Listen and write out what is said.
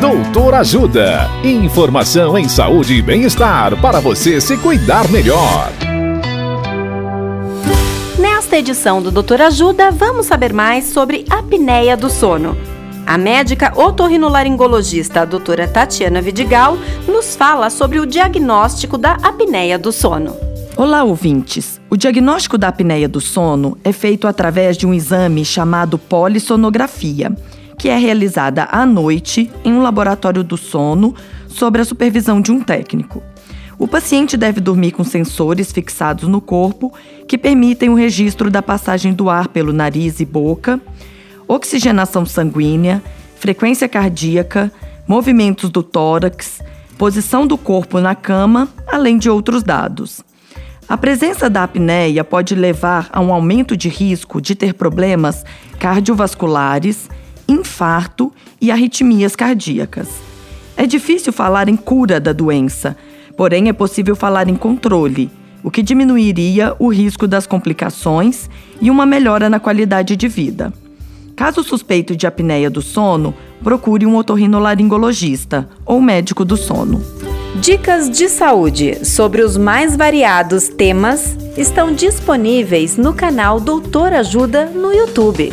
Doutor Ajuda. Informação em saúde e bem-estar para você se cuidar melhor. Nesta edição do Doutor Ajuda, vamos saber mais sobre a apneia do sono. A médica otorrinolaringologista a doutora Tatiana Vidigal nos fala sobre o diagnóstico da apneia do sono. Olá, ouvintes! O diagnóstico da apneia do sono é feito através de um exame chamado polissonografia que é realizada à noite em um laboratório do sono sob a supervisão de um técnico. O paciente deve dormir com sensores fixados no corpo que permitem o registro da passagem do ar pelo nariz e boca, oxigenação sanguínea, frequência cardíaca, movimentos do tórax, posição do corpo na cama, além de outros dados. A presença da apneia pode levar a um aumento de risco de ter problemas cardiovasculares, infarto e arritmias cardíacas. É difícil falar em cura da doença, porém é possível falar em controle, o que diminuiria o risco das complicações e uma melhora na qualidade de vida. Caso suspeito de apneia do sono, procure um otorrinolaringologista ou médico do sono. Dicas de saúde sobre os mais variados temas estão disponíveis no canal Doutor Ajuda no YouTube.